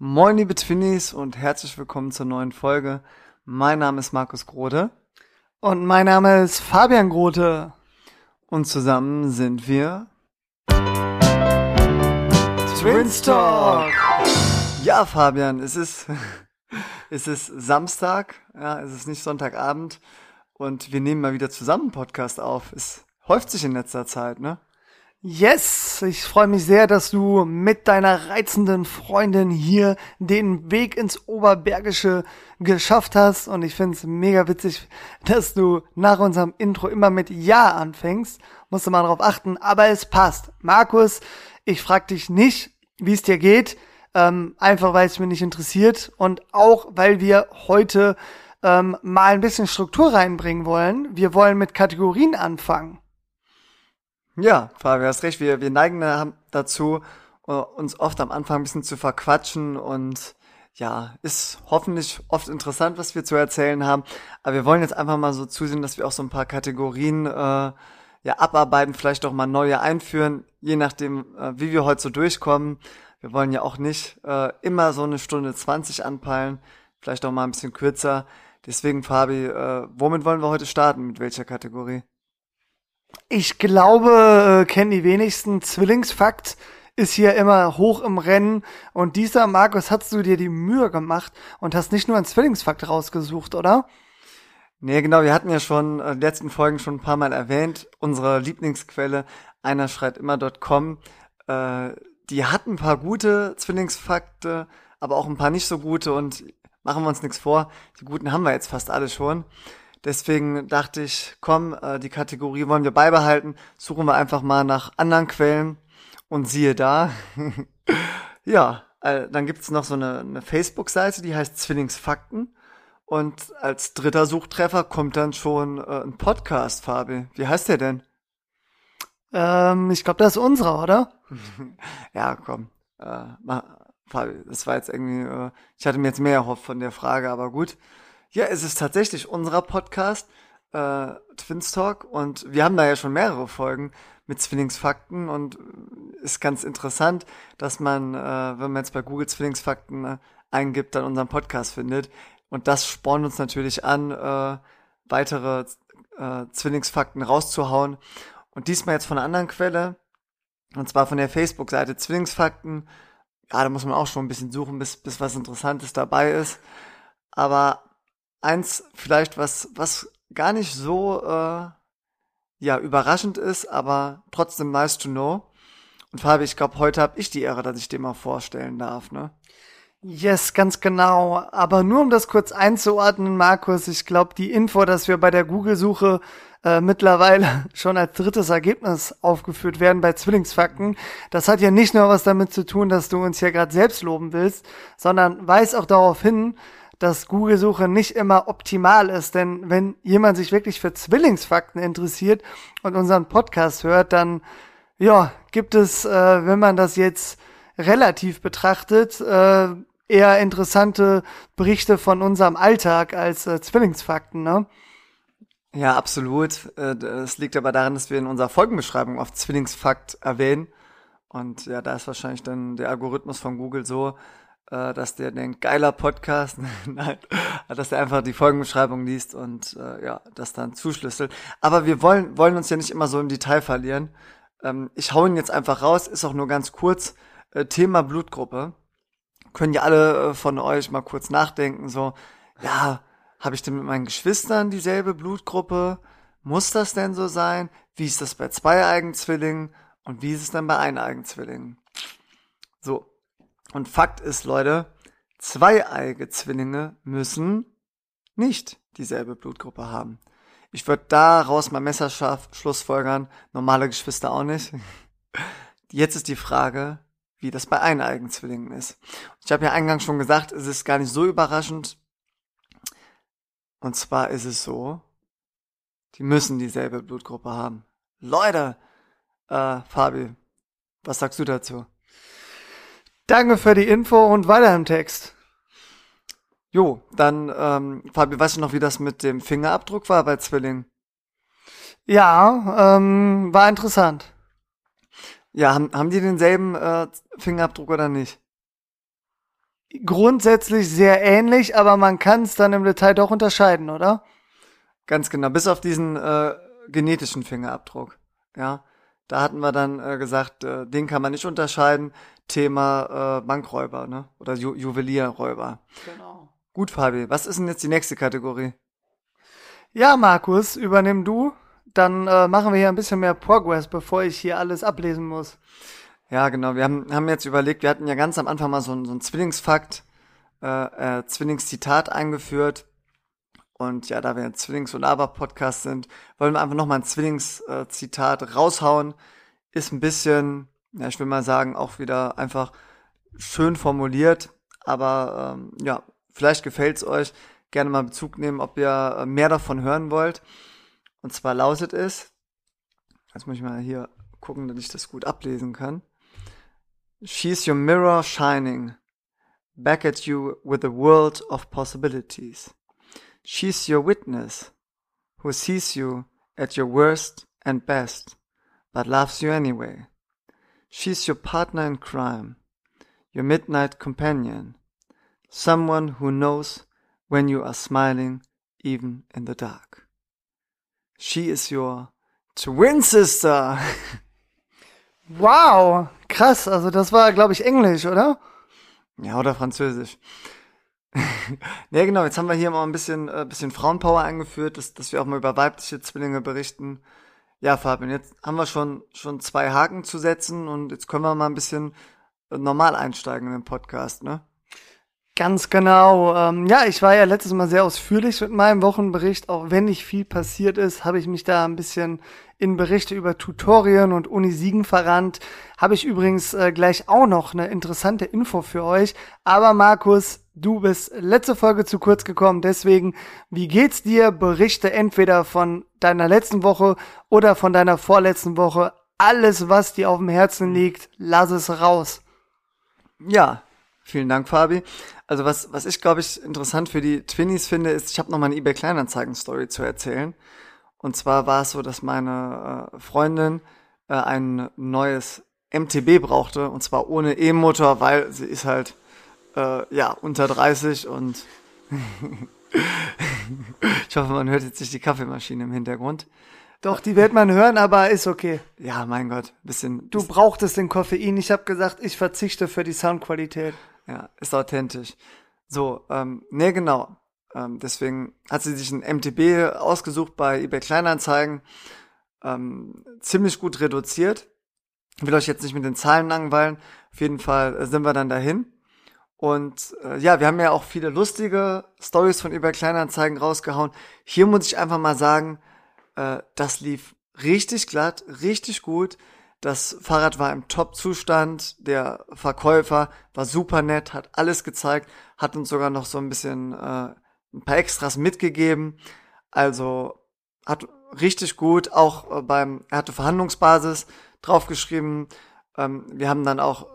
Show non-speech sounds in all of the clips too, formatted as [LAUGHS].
Moin liebe Twinnies und herzlich willkommen zur neuen Folge. Mein Name ist Markus Grote. Und mein Name ist Fabian Grote. Und zusammen sind wir Twins Talk. Ja, Fabian, es ist, [LAUGHS] es ist Samstag, ja, es ist nicht Sonntagabend und wir nehmen mal wieder zusammen einen Podcast auf. Es häuft sich in letzter Zeit, ne? Yes, ich freue mich sehr, dass du mit deiner reizenden Freundin hier den Weg ins Oberbergische geschafft hast. Und ich finde es mega witzig, dass du nach unserem Intro immer mit Ja anfängst. Musst du mal drauf achten, aber es passt. Markus, ich frag dich nicht, wie es dir geht, ähm, einfach weil es mich nicht interessiert und auch weil wir heute ähm, mal ein bisschen Struktur reinbringen wollen. Wir wollen mit Kategorien anfangen. Ja, Fabian, hast recht. Wir, wir neigen dazu, äh, uns oft am Anfang ein bisschen zu verquatschen und ja, ist hoffentlich oft interessant, was wir zu erzählen haben. Aber wir wollen jetzt einfach mal so zusehen, dass wir auch so ein paar Kategorien äh, ja abarbeiten, vielleicht auch mal neue einführen, je nachdem, äh, wie wir heute so durchkommen. Wir wollen ja auch nicht äh, immer so eine Stunde 20 anpeilen, vielleicht auch mal ein bisschen kürzer. Deswegen, Fabi, äh, womit wollen wir heute starten? Mit welcher Kategorie? Ich glaube, äh, kennen die wenigsten. Zwillingsfakt ist hier immer hoch im Rennen. Und dieser, Markus, hast du dir die Mühe gemacht und hast nicht nur einen Zwillingsfakt rausgesucht, oder? Nee, genau, wir hatten ja schon äh, letzten Folgen schon ein paar Mal erwähnt, unsere Lieblingsquelle, einer schreit immer.com, äh, die hat ein paar gute Zwillingsfakte, aber auch ein paar nicht so gute und machen wir uns nichts vor, die guten haben wir jetzt fast alle schon. Deswegen dachte ich, komm, äh, die Kategorie wollen wir beibehalten, suchen wir einfach mal nach anderen Quellen und siehe da. [LAUGHS] ja, äh, dann gibt's noch so eine, eine Facebook-Seite, die heißt Zwillingsfakten. Und als dritter Suchtreffer kommt dann schon äh, ein Podcast, Fabi. Wie heißt der denn? Ähm, ich glaube, das ist unserer, oder? [LAUGHS] ja, komm. Äh, mach, Fabi, das war jetzt irgendwie, äh, ich hatte mir jetzt mehr erhofft von der Frage, aber gut. Ja, es ist tatsächlich unserer Podcast, äh, Twins Talk, und wir haben da ja schon mehrere Folgen mit Zwillingsfakten und ist ganz interessant, dass man, äh, wenn man jetzt bei Google Zwillingsfakten äh, eingibt, dann unseren Podcast findet. Und das spornt uns natürlich an, äh, weitere äh, Zwillingsfakten rauszuhauen. Und diesmal jetzt von einer anderen Quelle, und zwar von der Facebook-Seite Zwillingsfakten. Ja, da muss man auch schon ein bisschen suchen, bis, bis was Interessantes dabei ist. Aber eins vielleicht, was, was gar nicht so äh, ja, überraschend ist, aber trotzdem nice to know. Und Fabi, ich glaube, heute habe ich die Ehre, dass ich dir mal vorstellen darf, ne? Yes, ganz genau. Aber nur um das kurz einzuordnen, Markus, ich glaube, die Info, dass wir bei der Google-Suche äh, mittlerweile [LAUGHS] schon als drittes Ergebnis aufgeführt werden bei Zwillingsfakten, das hat ja nicht nur was damit zu tun, dass du uns hier gerade selbst loben willst, sondern weist auch darauf hin, dass Google-Suche nicht immer optimal ist. Denn wenn jemand sich wirklich für Zwillingsfakten interessiert und unseren Podcast hört, dann ja, gibt es, äh, wenn man das jetzt relativ betrachtet, äh, eher interessante Berichte von unserem Alltag als äh, Zwillingsfakten, ne? Ja, absolut. Es äh, liegt aber daran, dass wir in unserer Folgenbeschreibung oft Zwillingsfakt erwähnen. Und ja, da ist wahrscheinlich dann der Algorithmus von Google so, äh, dass der denkt, geiler Podcast, [LAUGHS] nein, dass der einfach die Folgenbeschreibung liest und äh, ja, das dann zuschlüsselt. Aber wir wollen, wollen uns ja nicht immer so im Detail verlieren. Ähm, ich hau ihn jetzt einfach raus, ist auch nur ganz kurz. Äh, Thema Blutgruppe. Können ja alle äh, von euch mal kurz nachdenken, so, ja, habe ich denn mit meinen Geschwistern dieselbe Blutgruppe? Muss das denn so sein? Wie ist das bei zwei Eigenzwillingen? Und wie ist es dann bei Eineigenzwillingen? So, und Fakt ist, Leute, zweieige Zwillinge müssen nicht dieselbe Blutgruppe haben. Ich würde daraus mal messerscharf Schlussfolgern, normale Geschwister auch nicht. [LAUGHS] Jetzt ist die Frage, wie das bei eineigen Zwillingen ist. Ich habe ja eingangs schon gesagt, es ist gar nicht so überraschend. Und zwar ist es so, die müssen dieselbe Blutgruppe haben. Leute, äh, Fabi, was sagst du dazu? Danke für die Info und weiter im Text. Jo, dann, ähm, Fabi, weißt du noch, wie das mit dem Fingerabdruck war bei Zwillingen? Ja, ähm, war interessant. Ja, haben, haben die denselben äh, Fingerabdruck oder nicht? grundsätzlich sehr ähnlich, aber man kann es dann im Detail doch unterscheiden, oder? Ganz genau, bis auf diesen äh, genetischen Fingerabdruck. Ja, da hatten wir dann äh, gesagt, äh, den kann man nicht unterscheiden. Thema äh, Bankräuber, ne? Oder Ju Juwelierräuber. Genau. Gut, Fabi, was ist denn jetzt die nächste Kategorie? Ja, Markus, übernimm du. Dann äh, machen wir hier ein bisschen mehr Progress, bevor ich hier alles ablesen muss. Ja, genau. Wir haben, haben jetzt überlegt, wir hatten ja ganz am Anfang mal so, so einen Zwillingsfakt, äh, äh, Zwillingszitat eingeführt. Und ja, da wir ein Zwillings- und Aber-Podcast sind, wollen wir einfach nochmal ein Zwillingszitat raushauen. Ist ein bisschen, ja, ich will mal sagen, auch wieder einfach schön formuliert. Aber ähm, ja, vielleicht gefällt's euch. Gerne mal Bezug nehmen, ob ihr äh, mehr davon hören wollt. Und zwar lautet es, jetzt muss ich mal hier gucken, dass ich das gut ablesen kann. She's your mirror shining back at you with a world of possibilities. She's your witness, who sees you at your worst and best, but loves you anyway. She's your partner in crime, your midnight companion, someone who knows when you are smiling even in the dark. She is your twin sister. [LAUGHS] wow, krass, also das war, glaube ich, Englisch, oder? Ja, oder Französisch. [LAUGHS] ja, genau, jetzt haben wir hier mal ein bisschen, äh, bisschen Frauenpower eingeführt, dass, dass wir auch mal über weibliche Zwillinge berichten. Ja, Fabian, jetzt haben wir schon, schon zwei Haken zu setzen und jetzt können wir mal ein bisschen äh, normal einsteigen in den Podcast, ne? Ganz genau. Ähm, ja, ich war ja letztes Mal sehr ausführlich mit meinem Wochenbericht. Auch wenn nicht viel passiert ist, habe ich mich da ein bisschen in Berichte über Tutorien und Unisiegen verrannt. Habe ich übrigens äh, gleich auch noch eine interessante Info für euch. Aber Markus, du bist letzte Folge zu kurz gekommen. Deswegen, wie geht's dir? Berichte entweder von deiner letzten Woche oder von deiner vorletzten Woche. Alles, was dir auf dem Herzen liegt, lass es raus. Ja, vielen Dank, Fabi. Also was, was ich, glaube ich, interessant für die Twinnies finde, ist, ich habe noch mal eine eBay Kleinanzeigen-Story zu erzählen. Und zwar war es so, dass meine äh, Freundin äh, ein neues MTB brauchte, und zwar ohne E-Motor, weil sie ist halt äh, ja unter 30 und [LAUGHS] ich hoffe, man hört jetzt nicht die Kaffeemaschine im Hintergrund. Doch, die wird man hören, aber ist okay. Ja, mein Gott, bisschen. Du brauchtest den Koffein. Ich habe gesagt, ich verzichte für die Soundqualität. Ja, ist authentisch. So, ähm, nee, genau. Ähm, deswegen hat sie sich ein MTB ausgesucht bei eBay Kleinanzeigen. Ähm, ziemlich gut reduziert. Ich will euch jetzt nicht mit den Zahlen langweilen. Auf jeden Fall äh, sind wir dann dahin. Und äh, ja, wir haben ja auch viele lustige Stories von eBay Kleinanzeigen rausgehauen. Hier muss ich einfach mal sagen, äh, das lief richtig glatt, richtig gut. Das Fahrrad war im Top-Zustand. Der Verkäufer war super nett, hat alles gezeigt, hat uns sogar noch so ein bisschen äh, ein paar Extras mitgegeben. Also hat richtig gut, auch äh, beim, er hatte Verhandlungsbasis draufgeschrieben. Ähm, wir haben dann auch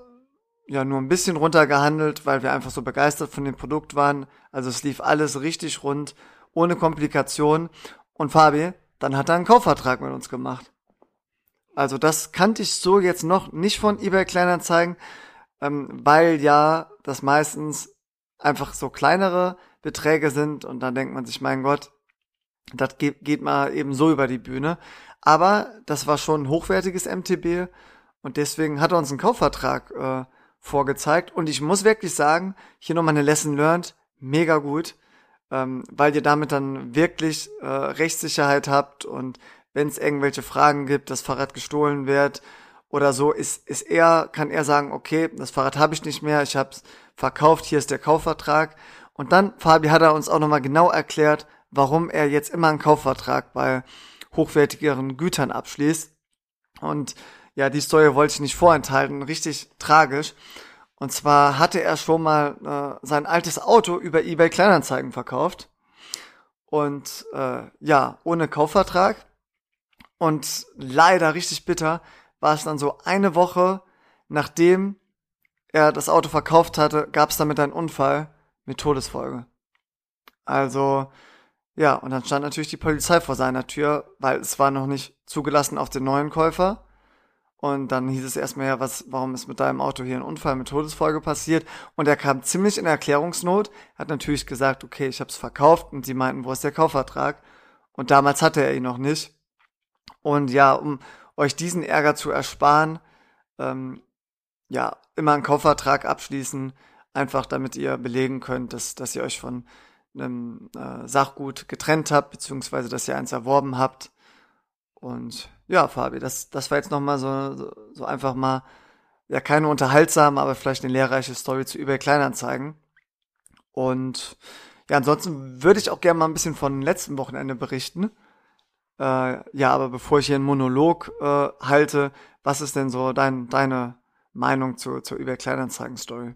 ja nur ein bisschen runtergehandelt, weil wir einfach so begeistert von dem Produkt waren. Also es lief alles richtig rund, ohne Komplikation. Und Fabi, dann hat er einen Kaufvertrag mit uns gemacht. Also das kannte ich so jetzt noch nicht von eBay Kleinanzeigen, ähm, weil ja das meistens einfach so kleinere Beträge sind und dann denkt man sich, mein Gott, das geht, geht mal eben so über die Bühne. Aber das war schon ein hochwertiges MTB und deswegen hat er uns einen Kaufvertrag äh, vorgezeigt und ich muss wirklich sagen, hier nochmal eine Lesson learned, mega gut, ähm, weil ihr damit dann wirklich äh, Rechtssicherheit habt und wenn es irgendwelche Fragen gibt, das Fahrrad gestohlen wird oder so, ist, ist er, kann er sagen, okay, das Fahrrad habe ich nicht mehr, ich habe es verkauft, hier ist der Kaufvertrag. Und dann, Fabi, hat er uns auch nochmal genau erklärt, warum er jetzt immer einen Kaufvertrag bei hochwertigeren Gütern abschließt. Und ja, die Story wollte ich nicht vorenthalten, richtig tragisch. Und zwar hatte er schon mal äh, sein altes Auto über eBay Kleinanzeigen verkauft. Und äh, ja, ohne Kaufvertrag. Und leider richtig bitter war es dann so eine Woche, nachdem er das Auto verkauft hatte, gab es damit einen Unfall mit Todesfolge. Also, ja, und dann stand natürlich die Polizei vor seiner Tür, weil es war noch nicht zugelassen auf den neuen Käufer. Und dann hieß es erstmal ja, was, warum ist mit deinem Auto hier ein Unfall mit Todesfolge passiert? Und er kam ziemlich in Erklärungsnot, hat natürlich gesagt, okay, ich habe es verkauft und sie meinten, wo ist der Kaufvertrag? Und damals hatte er ihn noch nicht. Und ja, um euch diesen Ärger zu ersparen, ähm, ja, immer einen Kaufvertrag abschließen, einfach damit ihr belegen könnt, dass, dass ihr euch von einem äh, Sachgut getrennt habt, beziehungsweise dass ihr eins erworben habt. Und ja, Fabi, das, das war jetzt nochmal so, so, einfach mal, ja, keine unterhaltsame, aber vielleicht eine lehrreiche Story zu eBay Kleinanzeigen. Und ja, ansonsten würde ich auch gerne mal ein bisschen von letzten Wochenende berichten. Äh, ja, aber bevor ich hier einen Monolog äh, halte, was ist denn so dein, deine Meinung zu, zur eBay Kleinanzeigen Story?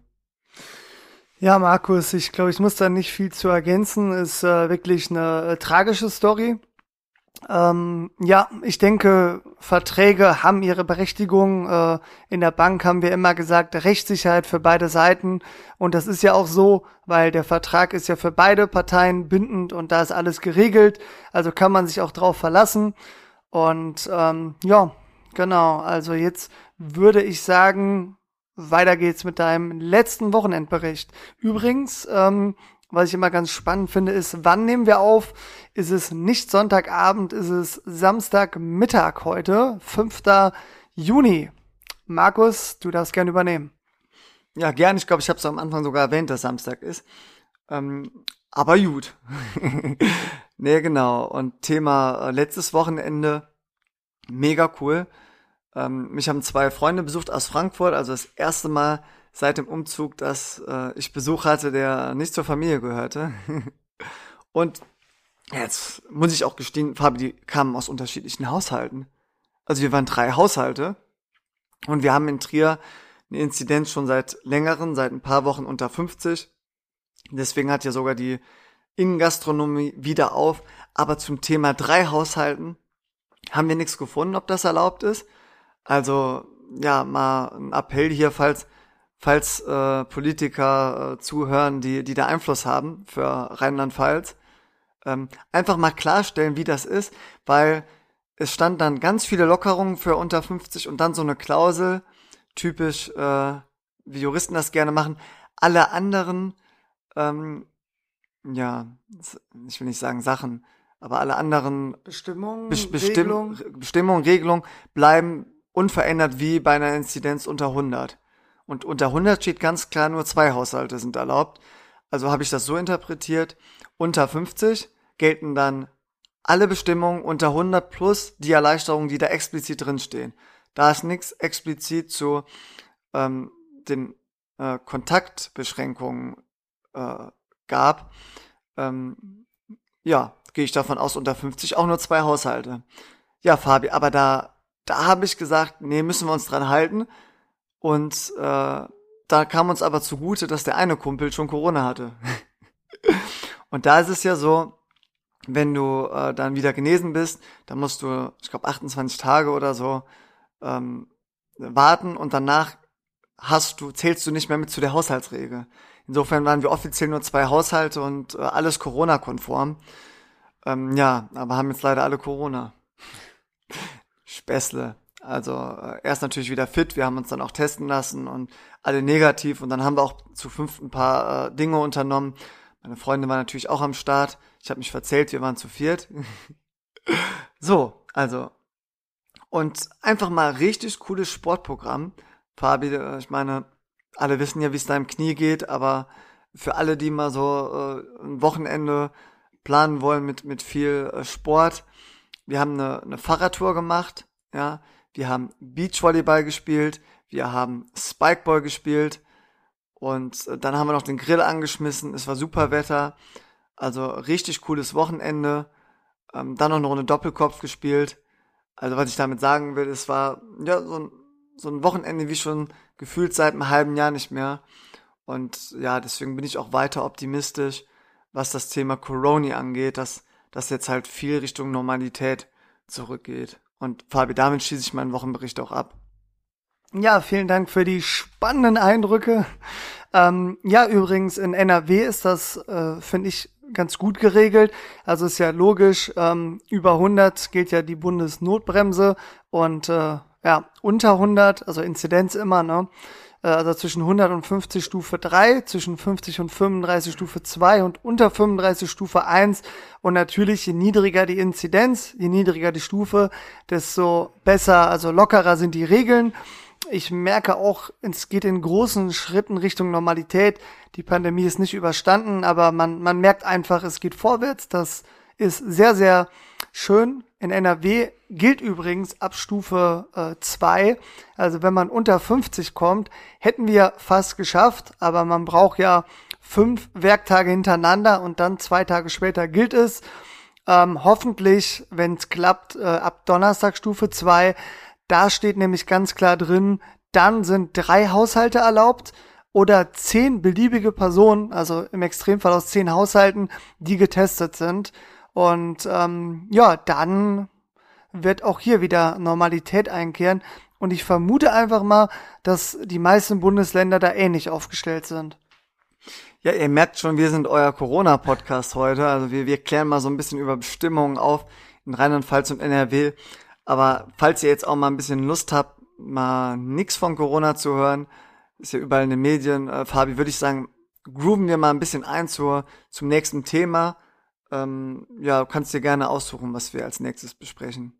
Ja, Markus, ich glaube, ich muss da nicht viel zu ergänzen. Ist äh, wirklich eine äh, tragische Story. Ähm, ja, ich denke, Verträge haben ihre Berechtigung. Äh, in der Bank haben wir immer gesagt, Rechtssicherheit für beide Seiten. Und das ist ja auch so, weil der Vertrag ist ja für beide Parteien bindend und da ist alles geregelt. Also kann man sich auch drauf verlassen. Und ähm, ja, genau. Also jetzt würde ich sagen, weiter geht's mit deinem letzten Wochenendbericht. Übrigens, ähm, was ich immer ganz spannend finde, ist, wann nehmen wir auf? Ist es nicht Sonntagabend, ist es Samstagmittag heute, 5. Juni. Markus, du darfst gerne übernehmen. Ja, gern. Ich glaube, ich habe es am Anfang sogar erwähnt, dass Samstag ist. Ähm, aber gut. [LAUGHS] nee, genau. Und Thema äh, letztes Wochenende, mega cool. Ähm, mich haben zwei Freunde besucht aus Frankfurt, also das erste Mal seit dem Umzug, dass äh, ich Besuch hatte, der nicht zur Familie gehörte. [LAUGHS] Und jetzt muss ich auch gestehen, Fabi, die kamen aus unterschiedlichen Haushalten. Also wir waren drei Haushalte und wir haben in Trier eine Inzidenz schon seit längeren, seit ein paar Wochen unter 50. Deswegen hat ja sogar die Innengastronomie wieder auf. Aber zum Thema drei Haushalten haben wir nichts gefunden, ob das erlaubt ist. Also ja, mal ein Appell hier, falls falls äh, Politiker äh, zuhören, die, die da Einfluss haben für Rheinland-Pfalz, ähm, einfach mal klarstellen, wie das ist, weil es stand dann ganz viele Lockerungen für unter 50 und dann so eine Klausel, typisch, äh, wie Juristen das gerne machen, alle anderen, ähm, ja, ich will nicht sagen Sachen, aber alle anderen Bestimmungen, Be Bestimm Regelung. Bestimmungen, Regelungen bleiben unverändert wie bei einer Inzidenz unter 100. Und unter 100 steht ganz klar, nur zwei Haushalte sind erlaubt. Also habe ich das so interpretiert. Unter 50 gelten dann alle Bestimmungen unter 100 plus die Erleichterungen, die da explizit drinstehen. Da ist nichts explizit zu ähm, den äh, Kontaktbeschränkungen äh, gab, ähm, ja, gehe ich davon aus, unter 50 auch nur zwei Haushalte. Ja, Fabi, aber da, da habe ich gesagt, nee, müssen wir uns dran halten. Und äh, da kam uns aber zugute, dass der eine Kumpel schon Corona hatte. [LAUGHS] und da ist es ja so, wenn du äh, dann wieder genesen bist, dann musst du, ich glaube, 28 Tage oder so ähm, warten und danach hast du, zählst du nicht mehr mit zu der Haushaltsregel. Insofern waren wir offiziell nur zwei Haushalte und äh, alles Corona-konform. Ähm, ja, aber haben jetzt leider alle Corona. [LAUGHS] Späßle. Also äh, er ist natürlich wieder fit, wir haben uns dann auch testen lassen und alle negativ und dann haben wir auch zu fünf ein paar äh, Dinge unternommen. Meine Freundin war natürlich auch am Start. Ich habe mich verzählt, wir waren zu viert. [LAUGHS] so, also und einfach mal richtig cooles Sportprogramm. Fabi, äh, ich meine, alle wissen ja, wie es da im Knie geht, aber für alle, die mal so äh, ein Wochenende planen wollen mit mit viel äh, Sport, wir haben eine, eine Fahrradtour gemacht, ja, wir haben Beachvolleyball gespielt, wir haben Spikeball gespielt und äh, dann haben wir noch den Grill angeschmissen. Es war super Wetter, also richtig cooles Wochenende. Ähm, dann noch eine Runde Doppelkopf gespielt. Also was ich damit sagen will, es war ja so ein, so ein Wochenende wie schon gefühlt seit einem halben Jahr nicht mehr. Und ja, deswegen bin ich auch weiter optimistisch, was das Thema Corona angeht, dass das jetzt halt viel Richtung Normalität zurückgeht. Und Fabi, damit schließe ich meinen Wochenbericht auch ab. Ja, vielen Dank für die spannenden Eindrücke. Ähm, ja, übrigens in NRW ist das, äh, finde ich, ganz gut geregelt. Also ist ja logisch, ähm, über 100 gilt ja die Bundesnotbremse und äh, ja, unter 100, also Inzidenz immer, ne? Äh, also zwischen 100 und 50 Stufe 3, zwischen 50 und 35 Stufe 2 und unter 35 Stufe 1. Und natürlich, je niedriger die Inzidenz, je niedriger die Stufe, desto besser, also lockerer sind die Regeln. Ich merke auch, es geht in großen Schritten Richtung Normalität. Die Pandemie ist nicht überstanden, aber man, man merkt einfach, es geht vorwärts. Das ist sehr, sehr schön. In NRW gilt übrigens ab Stufe 2. Äh, also wenn man unter 50 kommt, hätten wir fast geschafft, aber man braucht ja fünf Werktage hintereinander und dann zwei Tage später gilt es. Ähm, hoffentlich, wenn es klappt, äh, ab Donnerstag Stufe 2. Da steht nämlich ganz klar drin, dann sind drei Haushalte erlaubt oder zehn beliebige Personen, also im Extremfall aus zehn Haushalten, die getestet sind. Und ähm, ja, dann wird auch hier wieder Normalität einkehren. Und ich vermute einfach mal, dass die meisten Bundesländer da ähnlich aufgestellt sind. Ja, ihr merkt schon, wir sind euer Corona-Podcast heute. Also wir, wir klären mal so ein bisschen über Bestimmungen auf in Rheinland-Pfalz und NRW. Aber falls ihr jetzt auch mal ein bisschen Lust habt, mal nix von Corona zu hören, ist ja überall in den Medien, äh, Fabi, würde ich sagen, grooven wir mal ein bisschen ein zur, zum nächsten Thema. Ähm, ja, kannst dir gerne aussuchen, was wir als nächstes besprechen.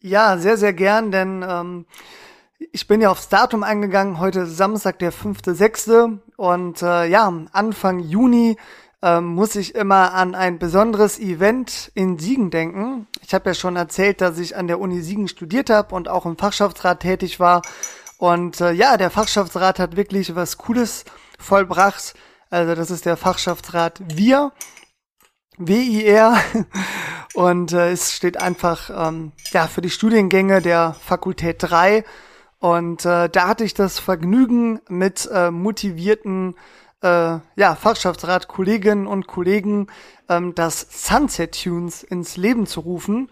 Ja, sehr, sehr gern, denn ähm, ich bin ja aufs Datum eingegangen, heute Samstag, der 5.6. Und äh, ja, Anfang Juni ähm, muss ich immer an ein besonderes Event in Siegen denken. Ich habe ja schon erzählt, dass ich an der Uni Siegen studiert habe und auch im Fachschaftsrat tätig war. Und äh, ja, der Fachschaftsrat hat wirklich was Cooles vollbracht. Also das ist der Fachschaftsrat Wir. WIR [LAUGHS] und äh, es steht einfach ähm, ja für die Studiengänge der Fakultät 3 und äh, da hatte ich das Vergnügen mit äh, motivierten äh, ja, Fachschaftsrat Kolleginnen und Kollegen ähm, das Sunset Tunes ins Leben zu rufen.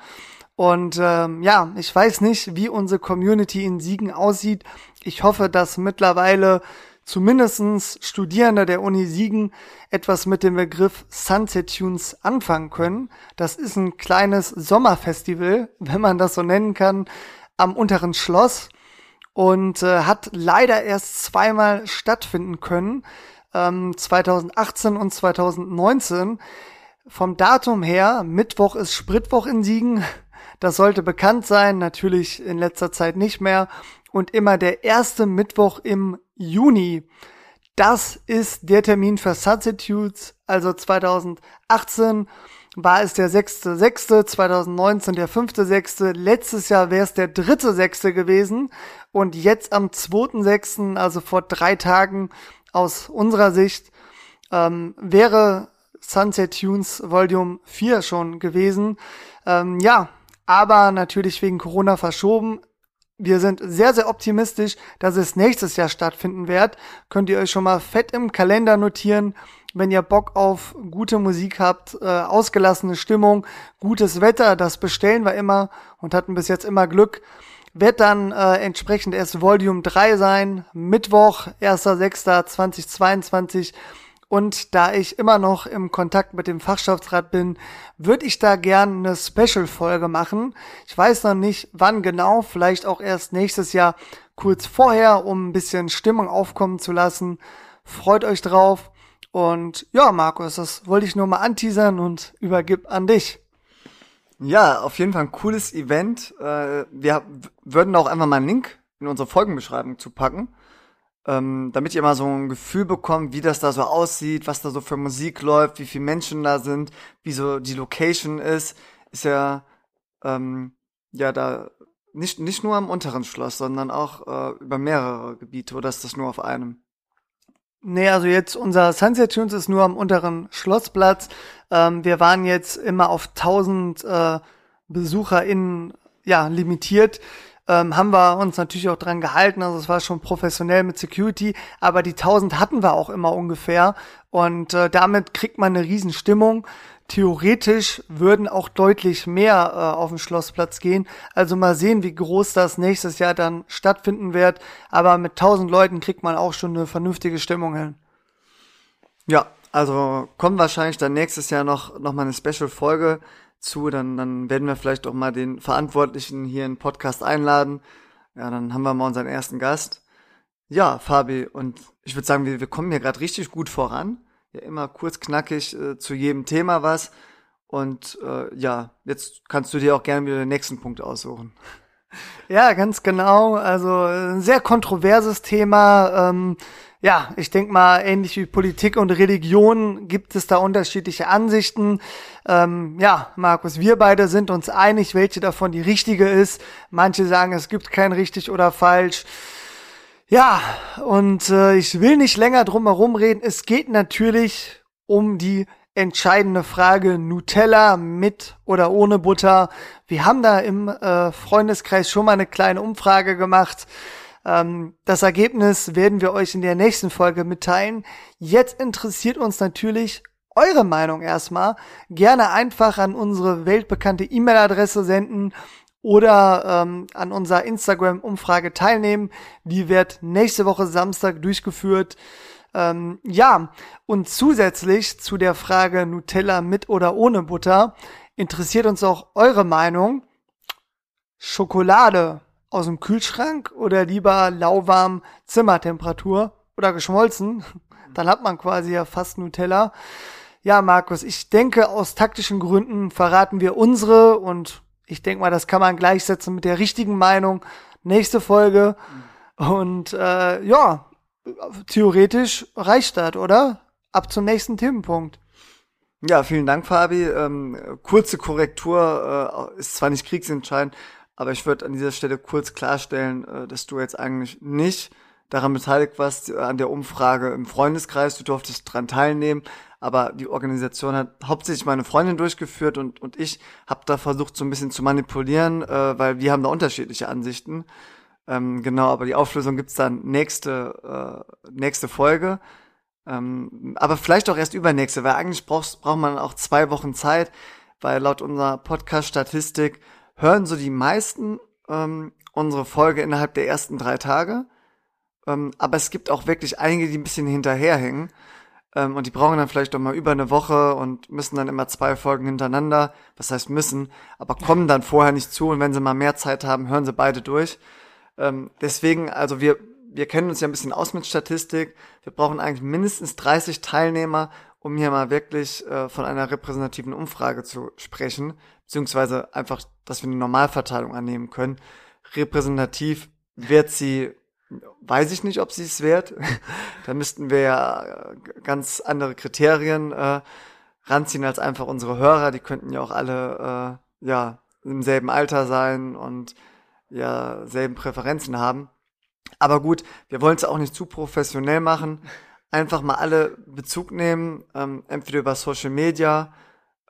Und ähm, ja, ich weiß nicht, wie unsere Community in Siegen aussieht. Ich hoffe, dass mittlerweile zumindestens Studierende der Uni Siegen etwas mit dem Begriff Sunset Tunes anfangen können. Das ist ein kleines Sommerfestival, [LAUGHS] wenn man das so nennen kann, am unteren Schloss und äh, hat leider erst zweimal stattfinden können, ähm, 2018 und 2019. Vom Datum her, Mittwoch ist Spritwoch in Siegen. Das sollte bekannt sein, natürlich in letzter Zeit nicht mehr. Und immer der erste Mittwoch im Juni. Das ist der Termin für Substitutes, also 2018 war es der 6.6., 2019 der 5.6., letztes Jahr wäre es der 3.6. gewesen und jetzt am 2.6., also vor drei Tagen aus unserer Sicht, ähm, wäre Sunset Tunes Volume 4 schon gewesen. Ähm, ja, aber natürlich wegen Corona verschoben wir sind sehr, sehr optimistisch, dass es nächstes Jahr stattfinden wird. Könnt ihr euch schon mal fett im Kalender notieren, wenn ihr Bock auf gute Musik habt, äh, ausgelassene Stimmung, gutes Wetter, das bestellen wir immer und hatten bis jetzt immer Glück. Wird dann äh, entsprechend erst Volume 3 sein, Mittwoch, 1.6.2022 und da ich immer noch im Kontakt mit dem Fachschaftsrat bin, würde ich da gern eine Special-Folge machen. Ich weiß noch nicht, wann genau, vielleicht auch erst nächstes Jahr kurz vorher, um ein bisschen Stimmung aufkommen zu lassen. Freut euch drauf. Und ja, Markus, das wollte ich nur mal anteasern und übergib an dich. Ja, auf jeden Fall ein cooles Event. Äh, wir würden auch einfach mal einen Link in unsere Folgenbeschreibung zu packen ähm, damit ihr mal so ein Gefühl bekommt, wie das da so aussieht, was da so für Musik läuft, wie viele Menschen da sind, wie so die Location ist, ist ja ähm, ja da nicht nicht nur am unteren Schloss, sondern auch äh, über mehrere Gebiete oder ist das nur auf einem? Nee, also jetzt unser Sunset Tunes ist nur am unteren Schlossplatz. Ähm, wir waren jetzt immer auf 1000 äh, BesucherInnen ja, limitiert ähm, haben wir uns natürlich auch dran gehalten. Also es war schon professionell mit Security, aber die 1000 hatten wir auch immer ungefähr. Und äh, damit kriegt man eine Riesenstimmung. Theoretisch würden auch deutlich mehr äh, auf den Schlossplatz gehen. Also mal sehen, wie groß das nächstes Jahr dann stattfinden wird. Aber mit 1000 Leuten kriegt man auch schon eine vernünftige Stimmung hin. Ja, also kommt wahrscheinlich dann nächstes Jahr noch, noch mal eine Special-Folge zu, dann, dann werden wir vielleicht auch mal den Verantwortlichen hier in Podcast einladen. Ja, dann haben wir mal unseren ersten Gast. Ja, Fabi, und ich würde sagen, wir, wir kommen hier gerade richtig gut voran. Ja, immer kurz knackig äh, zu jedem Thema was. Und äh, ja, jetzt kannst du dir auch gerne wieder den nächsten Punkt aussuchen. [LAUGHS] Ja, ganz genau. Also ein sehr kontroverses Thema. Ähm, ja, ich denke mal, ähnlich wie Politik und Religion gibt es da unterschiedliche Ansichten. Ähm, ja, Markus, wir beide sind uns einig, welche davon die richtige ist. Manche sagen, es gibt kein richtig oder falsch. Ja, und äh, ich will nicht länger drum herum reden. Es geht natürlich um die entscheidende Frage Nutella mit oder ohne Butter. Wir haben da im äh, Freundeskreis schon mal eine kleine Umfrage gemacht. Ähm, das Ergebnis werden wir euch in der nächsten Folge mitteilen. Jetzt interessiert uns natürlich eure Meinung erstmal. Gerne einfach an unsere weltbekannte E-Mail-Adresse senden oder ähm, an unserer Instagram-Umfrage teilnehmen. Die wird nächste Woche Samstag durchgeführt. Ähm, ja, und zusätzlich zu der Frage Nutella mit oder ohne Butter interessiert uns auch eure Meinung. Schokolade aus dem Kühlschrank oder lieber lauwarm Zimmertemperatur oder geschmolzen? [LAUGHS] Dann hat man quasi ja fast Nutella. Ja, Markus, ich denke, aus taktischen Gründen verraten wir unsere und ich denke mal, das kann man gleichsetzen mit der richtigen Meinung. Nächste Folge. Und äh, ja, theoretisch reicht das, oder? Ab zum nächsten Themenpunkt. Ja, vielen Dank, Fabi. Ähm, kurze Korrektur äh, ist zwar nicht kriegsentscheidend, aber ich würde an dieser Stelle kurz klarstellen, äh, dass du jetzt eigentlich nicht daran beteiligt warst, äh, an der Umfrage im Freundeskreis. Du durftest dran teilnehmen, aber die Organisation hat hauptsächlich meine Freundin durchgeführt und, und ich habe da versucht, so ein bisschen zu manipulieren, äh, weil wir haben da unterschiedliche Ansichten. Ähm, genau, aber die Auflösung gibt's dann nächste, äh, nächste Folge. Ähm, aber vielleicht auch erst übernächste, weil eigentlich brauchst, braucht man auch zwei Wochen Zeit, weil laut unserer Podcast-Statistik hören so die meisten ähm, unsere Folge innerhalb der ersten drei Tage. Ähm, aber es gibt auch wirklich einige, die ein bisschen hinterherhängen. Ähm, und die brauchen dann vielleicht doch mal über eine Woche und müssen dann immer zwei Folgen hintereinander. Was heißt müssen? Aber kommen dann vorher nicht zu. Und wenn sie mal mehr Zeit haben, hören sie beide durch. Ähm, deswegen, also wir, wir kennen uns ja ein bisschen aus mit Statistik. Wir brauchen eigentlich mindestens 30 Teilnehmer, um hier mal wirklich äh, von einer repräsentativen Umfrage zu sprechen, beziehungsweise einfach, dass wir eine Normalverteilung annehmen können. Repräsentativ wird sie, weiß ich nicht, ob sie es wert. [LAUGHS] da müssten wir ja äh, ganz andere Kriterien äh, ranziehen als einfach unsere Hörer. Die könnten ja auch alle äh, ja im selben Alter sein und ja selben Präferenzen haben. Aber gut, wir wollen es auch nicht zu professionell machen. Einfach mal alle Bezug nehmen, ähm, entweder über Social Media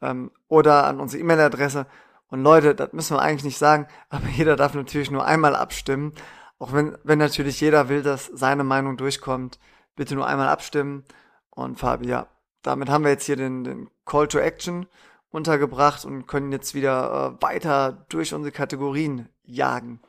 ähm, oder an unsere E-Mail-Adresse. Und Leute, das müssen wir eigentlich nicht sagen, [LAUGHS] aber jeder darf natürlich nur einmal abstimmen. Auch wenn, wenn natürlich jeder will, dass seine Meinung durchkommt, bitte nur einmal abstimmen. Und Fabi, ja, damit haben wir jetzt hier den, den Call to Action untergebracht und können jetzt wieder äh, weiter durch unsere Kategorien jagen.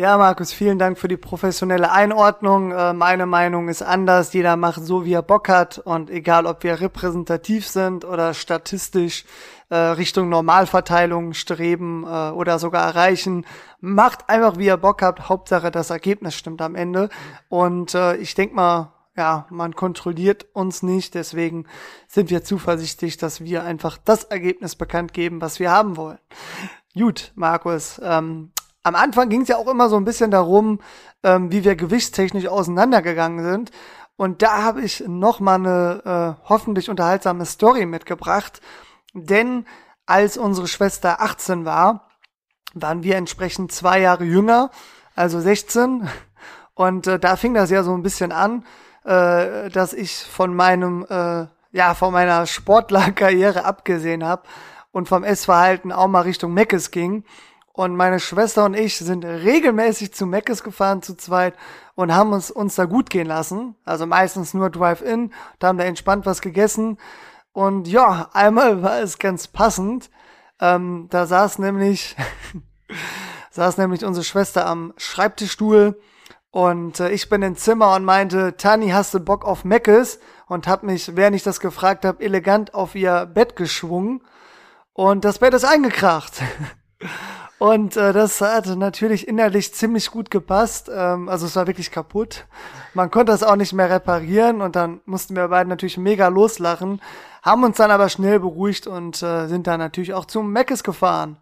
Ja, Markus, vielen Dank für die professionelle Einordnung. Äh, meine Meinung ist anders. Jeder macht so, wie er Bock hat. Und egal, ob wir repräsentativ sind oder statistisch äh, Richtung Normalverteilung streben äh, oder sogar erreichen, macht einfach, wie ihr Bock habt. Hauptsache, das Ergebnis stimmt am Ende. Und ich denke mal, ja, man kontrolliert uns nicht. Deswegen sind wir zuversichtlich, dass wir einfach das Ergebnis bekannt geben, was wir haben wollen. Gut, Markus. Ähm, am Anfang ging es ja auch immer so ein bisschen darum, ähm, wie wir gewichtstechnisch auseinandergegangen sind. Und da habe ich noch mal eine äh, hoffentlich unterhaltsame Story mitgebracht. Denn als unsere Schwester 18 war, waren wir entsprechend zwei Jahre jünger, also 16. Und äh, da fing das ja so ein bisschen an, äh, dass ich von meinem, äh, ja, von meiner Sportlerkarriere abgesehen habe und vom Essverhalten auch mal Richtung Meckes ging. Und meine Schwester und ich sind regelmäßig zu Meckes gefahren zu zweit und haben uns, uns da gut gehen lassen. Also meistens nur Drive-In, da haben da entspannt was gegessen. Und ja, einmal war es ganz passend. Ähm, da saß nämlich, [LAUGHS] saß nämlich unsere Schwester am Schreibtischstuhl und äh, ich bin ins Zimmer und meinte, Tani, hast du Bock auf Meckes? Und hab mich, während ich das gefragt habe, elegant auf ihr Bett geschwungen. Und das Bett ist eingekracht. [LAUGHS] Und äh, das hat natürlich innerlich ziemlich gut gepasst. Ähm, also es war wirklich kaputt. Man konnte das auch nicht mehr reparieren und dann mussten wir beide natürlich mega loslachen, haben uns dann aber schnell beruhigt und äh, sind dann natürlich auch zum Meckes gefahren.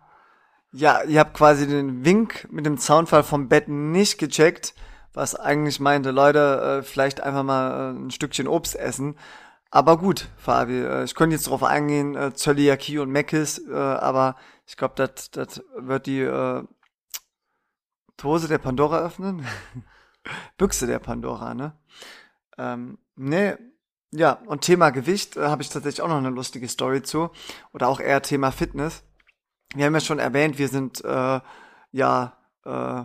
Ja, ihr habt quasi den Wink mit dem Zaunfall vom Bett nicht gecheckt, was eigentlich meinte, Leute, äh, vielleicht einfach mal äh, ein Stückchen Obst essen. Aber gut, Fabi, äh, ich könnte jetzt darauf eingehen, äh, Zöliakie und Meckes, äh, aber ich glaube, das wird die äh, Dose der Pandora öffnen. [LAUGHS] Büchse der Pandora, ne? Ähm, nee, ja, und Thema Gewicht äh, habe ich tatsächlich auch noch eine lustige Story zu. Oder auch eher Thema Fitness. Wir haben ja schon erwähnt, wir sind äh, ja, äh,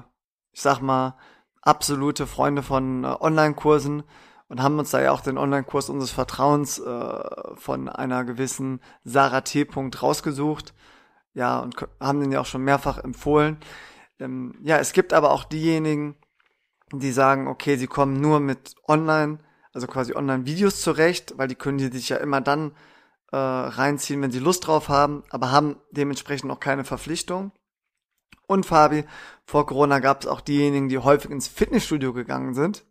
ich sag mal, absolute Freunde von äh, Online-Kursen und haben uns da ja auch den Online-Kurs unseres Vertrauens äh, von einer gewissen Sarah T. rausgesucht. Ja, und haben den ja auch schon mehrfach empfohlen. Ähm, ja, es gibt aber auch diejenigen, die sagen, okay, sie kommen nur mit Online, also quasi Online-Videos zurecht, weil die können die sich ja immer dann äh, reinziehen, wenn sie Lust drauf haben, aber haben dementsprechend auch keine Verpflichtung. Und Fabi, vor Corona gab es auch diejenigen, die häufig ins Fitnessstudio gegangen sind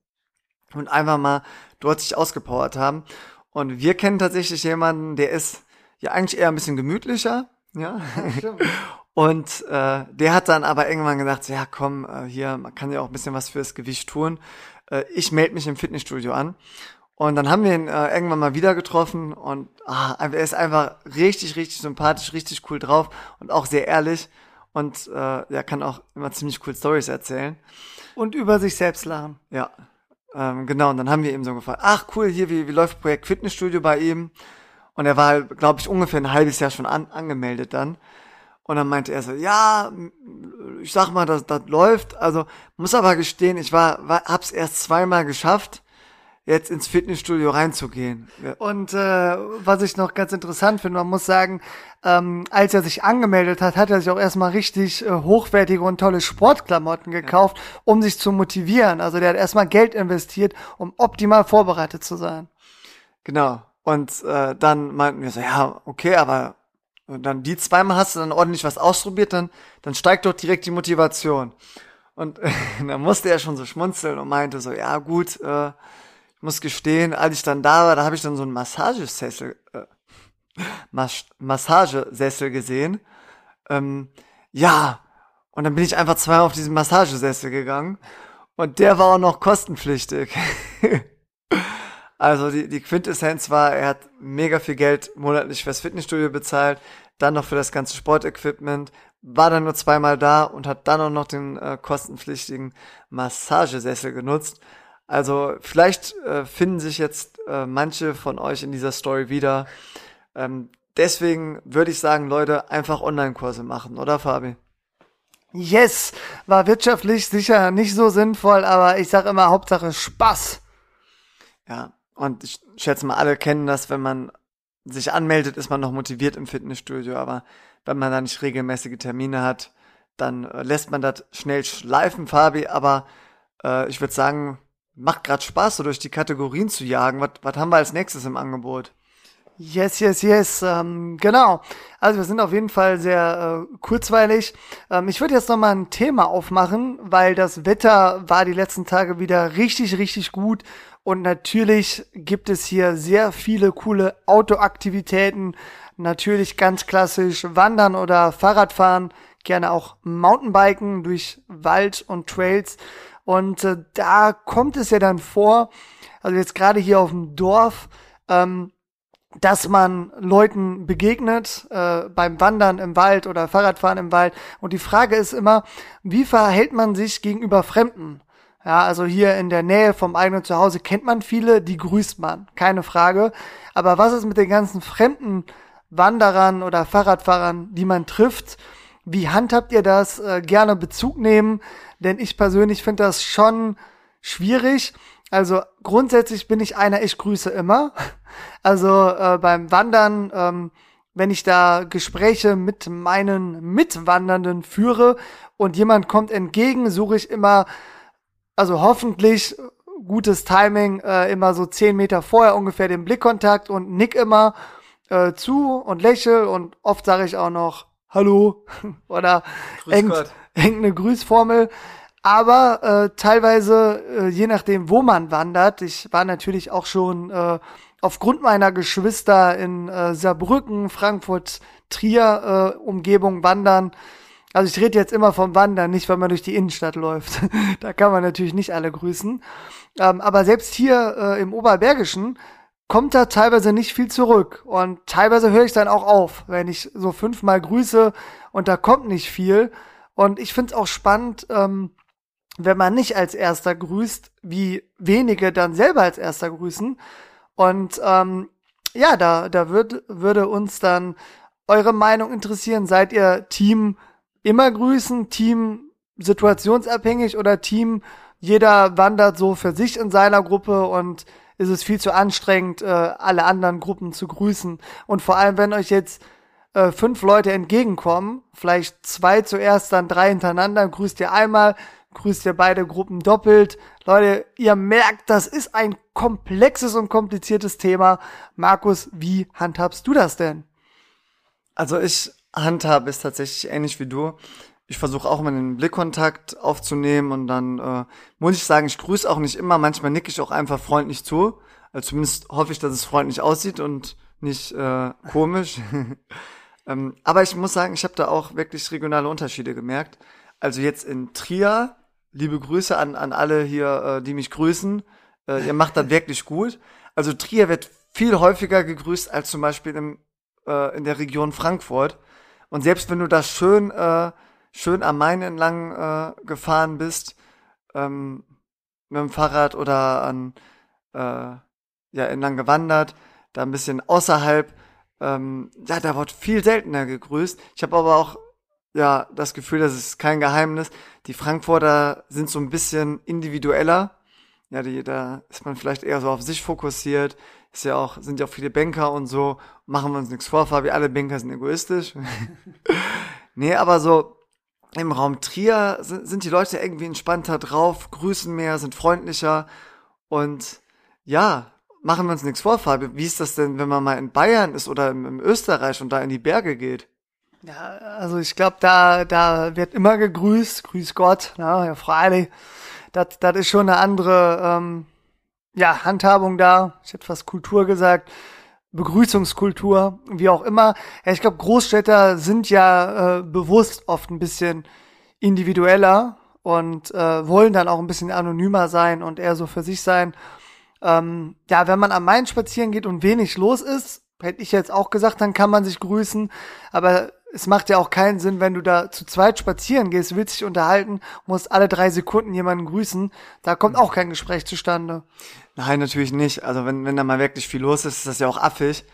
und einfach mal dort sich ausgepowert haben. Und wir kennen tatsächlich jemanden, der ist ja eigentlich eher ein bisschen gemütlicher, ja. ja [LAUGHS] und äh, der hat dann aber irgendwann gesagt, ja komm, äh, hier, man kann ja auch ein bisschen was fürs Gewicht tun. Äh, ich melde mich im Fitnessstudio an. Und dann haben wir ihn äh, irgendwann mal wieder getroffen und ah, er ist einfach richtig, richtig sympathisch, richtig cool drauf und auch sehr ehrlich und äh, er kann auch immer ziemlich cool Stories erzählen. Und über sich selbst lachen. Ja, ähm, genau, und dann haben wir ihm so gefragt, ach cool, hier, wie, wie läuft Projekt Fitnessstudio bei ihm? Und er war, glaube ich, ungefähr ein halbes Jahr schon an, angemeldet dann. Und dann meinte er so, ja, ich sag mal, das, das läuft. Also muss aber gestehen, ich war, war hab's erst zweimal geschafft jetzt ins Fitnessstudio reinzugehen. Ja. Und äh, was ich noch ganz interessant finde, man muss sagen, ähm, als er sich angemeldet hat, hat er sich auch erstmal richtig äh, hochwertige und tolle Sportklamotten gekauft, ja. um sich zu motivieren. Also der hat erstmal Geld investiert, um optimal vorbereitet zu sein. Genau. Und äh, dann meinten wir so, ja, okay, aber dann die zweimal hast du dann ordentlich was ausprobiert, dann, dann steigt doch direkt die Motivation. Und äh, [LAUGHS] dann musste er schon so schmunzeln und meinte so, ja gut, äh, muss gestehen, als ich dann da war, da habe ich dann so einen Massagesessel, äh, Mas Massagesessel gesehen. Ähm, ja, und dann bin ich einfach zweimal auf diesen Massagesessel gegangen und der war auch noch kostenpflichtig. [LAUGHS] also die, die Quintessenz war, er hat mega viel Geld monatlich fürs Fitnessstudio bezahlt, dann noch für das ganze Sportequipment, war dann nur zweimal da und hat dann auch noch den äh, kostenpflichtigen Massagesessel genutzt. Also vielleicht äh, finden sich jetzt äh, manche von euch in dieser Story wieder. Ähm, deswegen würde ich sagen, Leute, einfach Online-Kurse machen, oder Fabi? Yes, war wirtschaftlich sicher nicht so sinnvoll, aber ich sage immer Hauptsache Spaß. Ja, und ich schätze mal, alle kennen das, wenn man sich anmeldet, ist man noch motiviert im Fitnessstudio, aber wenn man da nicht regelmäßige Termine hat, dann äh, lässt man das schnell schleifen, Fabi, aber äh, ich würde sagen, macht gerade Spaß, so durch die Kategorien zu jagen. Was, was haben wir als nächstes im Angebot? Yes, yes, yes, ähm, genau. Also wir sind auf jeden Fall sehr äh, kurzweilig. Ähm, ich würde jetzt noch mal ein Thema aufmachen, weil das Wetter war die letzten Tage wieder richtig, richtig gut. Und natürlich gibt es hier sehr viele coole Autoaktivitäten. Natürlich ganz klassisch Wandern oder Fahrradfahren. Gerne auch Mountainbiken durch Wald und Trails. Und äh, da kommt es ja dann vor, also jetzt gerade hier auf dem Dorf, ähm, dass man Leuten begegnet äh, beim Wandern im Wald oder Fahrradfahren im Wald. Und die Frage ist immer, wie verhält man sich gegenüber Fremden? Ja, also hier in der Nähe vom eigenen Zuhause kennt man viele, die grüßt man, keine Frage. Aber was ist mit den ganzen fremden Wanderern oder Fahrradfahrern, die man trifft? Wie handhabt ihr das? Äh, gerne Bezug nehmen, denn ich persönlich finde das schon schwierig. Also grundsätzlich bin ich einer, ich grüße immer. [LAUGHS] Also äh, beim Wandern, ähm, wenn ich da Gespräche mit meinen Mitwandernden führe und jemand kommt entgegen, suche ich immer, also hoffentlich gutes Timing, äh, immer so zehn Meter vorher ungefähr den Blickkontakt und nick immer äh, zu und lächel und oft sage ich auch noch Hallo [LAUGHS] oder irgendeine Grüßformel. Aber äh, teilweise, äh, je nachdem, wo man wandert, ich war natürlich auch schon äh, aufgrund meiner Geschwister in äh, Saarbrücken, Frankfurt, Trier äh, Umgebung wandern. Also ich rede jetzt immer vom Wandern, nicht wenn man durch die Innenstadt läuft. [LAUGHS] da kann man natürlich nicht alle grüßen. Ähm, aber selbst hier äh, im Oberbergischen kommt da teilweise nicht viel zurück. Und teilweise höre ich dann auch auf, wenn ich so fünfmal grüße und da kommt nicht viel. Und ich finde es auch spannend, ähm, wenn man nicht als erster grüßt, wie wenige dann selber als erster grüßen. Und ähm, ja, da, da würd, würde uns dann eure Meinung interessieren. Seid ihr Team immer grüßen, Team situationsabhängig oder Team jeder wandert so für sich in seiner Gruppe und ist es viel zu anstrengend, äh, alle anderen Gruppen zu grüßen. Und vor allem, wenn euch jetzt äh, fünf Leute entgegenkommen, vielleicht zwei zuerst, dann drei hintereinander, grüßt ihr einmal, grüßt ihr beide Gruppen doppelt. Leute, ihr merkt, das ist ein komplexes und kompliziertes Thema. Markus, wie handhabst du das denn? Also ich handhabe es tatsächlich ähnlich wie du. Ich versuche auch immer den Blickkontakt aufzunehmen und dann äh, muss ich sagen, ich grüße auch nicht immer. Manchmal nicke ich auch einfach freundlich zu. Also zumindest hoffe ich, dass es freundlich aussieht und nicht äh, komisch. [LAUGHS] ähm, aber ich muss sagen, ich habe da auch wirklich regionale Unterschiede gemerkt. Also jetzt in Trier liebe Grüße an, an alle hier, äh, die mich grüßen. Äh, ihr macht das [LAUGHS] wirklich gut. Also Trier wird viel häufiger gegrüßt als zum Beispiel im, äh, in der Region Frankfurt. Und selbst wenn du da schön, äh, schön am Main entlang äh, gefahren bist, ähm, mit dem Fahrrad oder an, äh, ja, entlang gewandert, da ein bisschen außerhalb, ähm, ja, da wird viel seltener gegrüßt. Ich habe aber auch ja das Gefühl, das ist kein Geheimnis. Die Frankfurter sind so ein bisschen individueller. Ja, die, da ist man vielleicht eher so auf sich fokussiert. Ist ja auch, sind ja auch viele Banker und so. Machen wir uns nichts vor, Fabi, alle Banker sind egoistisch. [LAUGHS] nee, aber so im Raum Trier sind, sind die Leute irgendwie entspannter drauf, grüßen mehr, sind freundlicher und ja, machen wir uns nichts vor, Fabi. Wie ist das denn, wenn man mal in Bayern ist oder im, Österreich und da in die Berge geht? Ja, also ich glaube, da, da wird immer gegrüßt, grüß Gott, na, ja, freilich. Das, das ist schon eine andere ähm, ja, Handhabung da. Ich hätte fast Kultur gesagt. Begrüßungskultur, wie auch immer. Ja, ich glaube, Großstädter sind ja äh, bewusst oft ein bisschen individueller und äh, wollen dann auch ein bisschen anonymer sein und eher so für sich sein. Ähm, ja, wenn man am Main spazieren geht und wenig los ist, hätte ich jetzt auch gesagt, dann kann man sich grüßen. Aber es macht ja auch keinen Sinn, wenn du da zu zweit spazieren gehst, willst dich unterhalten, musst alle drei Sekunden jemanden grüßen. Da kommt auch kein Gespräch zustande. Nein, natürlich nicht. Also wenn, wenn da mal wirklich viel los ist, ist das ja auch affig.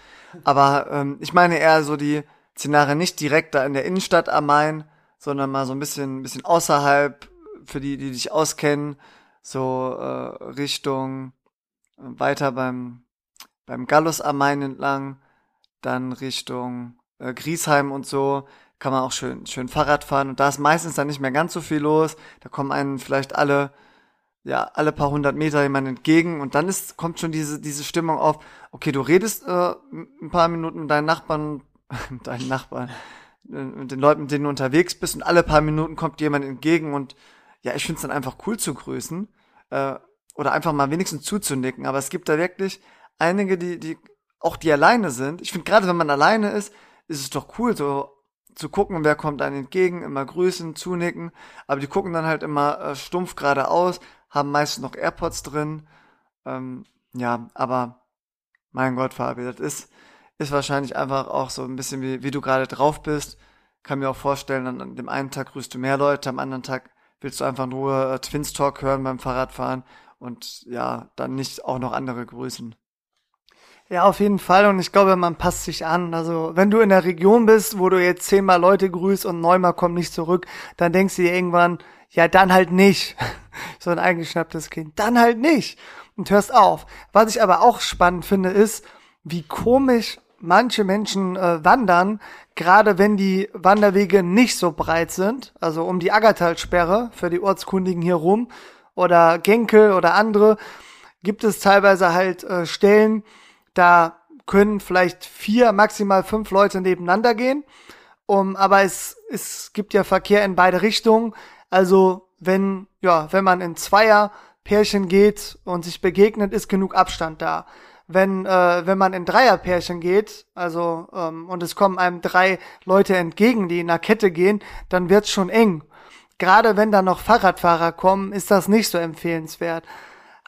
Aber ähm, ich meine eher so die Szenarien nicht direkt da in der Innenstadt am Main, sondern mal so ein bisschen, ein bisschen außerhalb, für die, die dich auskennen, so äh, Richtung weiter beim, beim Gallus am Main entlang, dann Richtung äh, Griesheim und so, kann man auch schön, schön Fahrrad fahren. Und da ist meistens dann nicht mehr ganz so viel los. Da kommen einen vielleicht alle, ja, alle paar hundert Meter jemand entgegen. Und dann ist, kommt schon diese, diese Stimmung auf, okay, du redest äh, ein paar Minuten mit deinen Nachbarn, [LAUGHS] mit deinen Nachbarn, äh, mit den Leuten, mit denen du unterwegs bist. Und alle paar Minuten kommt jemand entgegen. Und ja, ich finde es dann einfach cool zu grüßen. Äh, oder einfach mal wenigstens zuzunicken. Aber es gibt da wirklich einige, die, die, auch die alleine sind. Ich finde gerade, wenn man alleine ist, ist es doch cool, so zu gucken, wer kommt einem entgegen, immer grüßen, zunicken. Aber die gucken dann halt immer äh, stumpf geradeaus, haben meistens noch AirPods drin. Ähm, ja, aber mein Gott, Fabi, das ist, ist wahrscheinlich einfach auch so ein bisschen wie, wie du gerade drauf bist. Kann mir auch vorstellen, an dem einen Tag grüßt du mehr Leute, am anderen Tag willst du einfach nur äh, Twins Talk hören beim Fahrradfahren und ja, dann nicht auch noch andere grüßen. Ja, auf jeden Fall. Und ich glaube, man passt sich an. Also, wenn du in der Region bist, wo du jetzt zehnmal Leute grüßt und neunmal kommen nicht zurück, dann denkst du dir irgendwann, ja, dann halt nicht. [LAUGHS] so ein eingeschnapptes Kind. Dann halt nicht. Und hörst auf. Was ich aber auch spannend finde, ist, wie komisch manche Menschen äh, wandern, gerade wenn die Wanderwege nicht so breit sind. Also um die Aggertalsperre für die Ortskundigen hier rum oder Genkel oder andere gibt es teilweise halt äh, Stellen, da können vielleicht vier, maximal fünf Leute nebeneinander gehen. Um, aber es, es gibt ja Verkehr in beide Richtungen. Also wenn, ja, wenn man in Zweier Pärchen geht und sich begegnet, ist genug Abstand da. Wenn, äh, wenn man in Dreierpärchen geht, also ähm, und es kommen einem drei Leute entgegen, die in einer Kette gehen, dann wird's schon eng. Gerade wenn da noch Fahrradfahrer kommen, ist das nicht so empfehlenswert.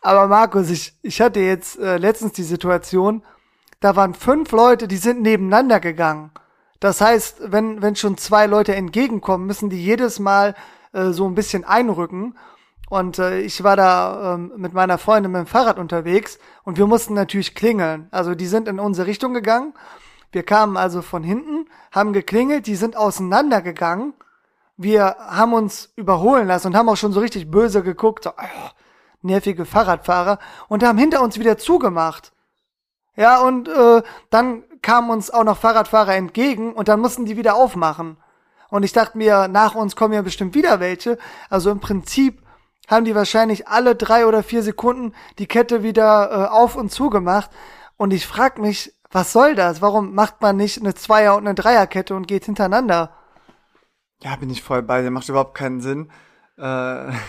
Aber Markus, ich, ich hatte jetzt äh, letztens die Situation, da waren fünf Leute, die sind nebeneinander gegangen. Das heißt, wenn, wenn schon zwei Leute entgegenkommen, müssen die jedes Mal äh, so ein bisschen einrücken. Und äh, ich war da ähm, mit meiner Freundin mit dem Fahrrad unterwegs und wir mussten natürlich klingeln. Also die sind in unsere Richtung gegangen. Wir kamen also von hinten, haben geklingelt, die sind auseinandergegangen. Wir haben uns überholen lassen und haben auch schon so richtig böse geguckt, so, oh, nervige Fahrradfahrer, und haben hinter uns wieder zugemacht. Ja, und äh, dann kamen uns auch noch Fahrradfahrer entgegen und dann mussten die wieder aufmachen. Und ich dachte mir, nach uns kommen ja bestimmt wieder welche. Also im Prinzip haben die wahrscheinlich alle drei oder vier Sekunden die Kette wieder äh, auf und zu gemacht. Und ich frag mich, was soll das? Warum macht man nicht eine Zweier- und eine Dreierkette und geht hintereinander? Ja, bin ich voll bei dir. Macht überhaupt keinen Sinn. Äh, [LAUGHS] ja,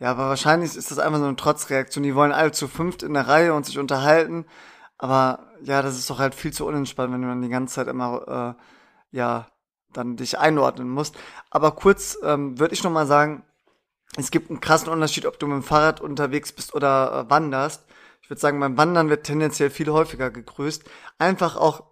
aber wahrscheinlich ist das einfach so eine Trotzreaktion. Die wollen alle zu fünft in der Reihe und sich unterhalten. Aber ja, das ist doch halt viel zu unentspannt, wenn du dann die ganze Zeit immer, äh, ja, dann dich einordnen musst. Aber kurz ähm, würde ich noch mal sagen, es gibt einen krassen Unterschied, ob du mit dem Fahrrad unterwegs bist oder äh, wanderst. Ich würde sagen, beim Wandern wird tendenziell viel häufiger gegrüßt. Einfach auch,